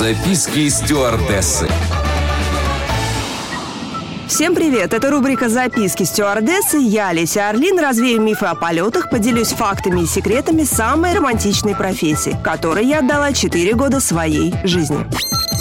Записки стюардессы. Всем привет! Это рубрика «Записки стюардессы». Я, Леся Орлин, развею мифы о полетах, поделюсь фактами и секретами самой романтичной профессии, которой я отдала 4 года своей жизни.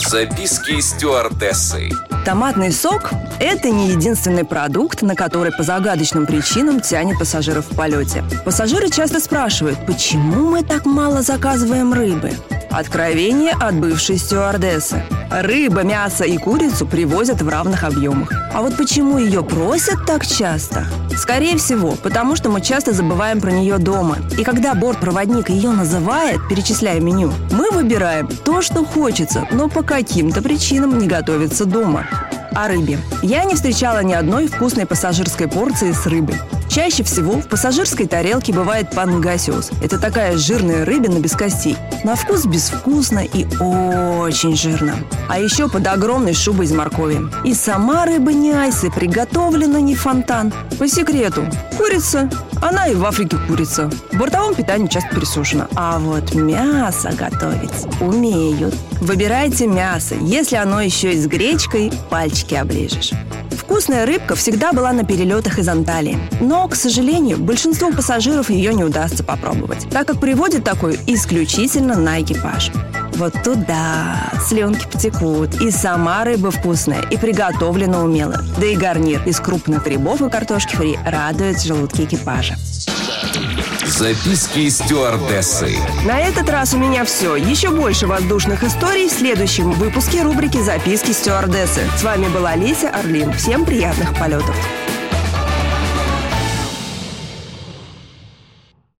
Записки стюардессы. Томатный сок – это не единственный продукт, на который по загадочным причинам тянет пассажиров в полете. Пассажиры часто спрашивают, почему мы так мало заказываем рыбы? Откровение от бывшей стюардессы. Рыба, мясо и курицу привозят в равных объемах. А вот почему ее просят так часто? Скорее всего, потому что мы часто забываем про нее дома. И когда бортпроводник ее называет, перечисляя меню, мы выбираем то, что хочется, но по каким-то причинам не готовится дома. О рыбе. Я не встречала ни одной вкусной пассажирской порции с рыбой. Чаще всего в пассажирской тарелке бывает пангасиус. Это такая жирная рыбина без костей. На вкус безвкусно и очень жирно. А еще под огромной шубой из моркови. И сама рыба не айсы, приготовлена не фонтан. По секрету, курица, она и в Африке курица. В бортовом питании часто пересушено. А вот мясо готовить умеют. Выбирайте мясо. Если оно еще и с гречкой, пальчики оближешь. Вкусная рыбка всегда была на перелетах из Анталии. Но, к сожалению, большинству пассажиров ее не удастся попробовать, так как приводит такой исключительно на экипаж. Вот туда слюнки потекут. И сама рыба вкусная, и приготовлена умело. Да и гарнир из крупных грибов и картошки фри радует желудки экипажа. Записки стюардессы. На этот раз у меня все. Еще больше воздушных историй в следующем выпуске рубрики «Записки стюардессы». С вами была Леся Орлин. Всем приятных полетов.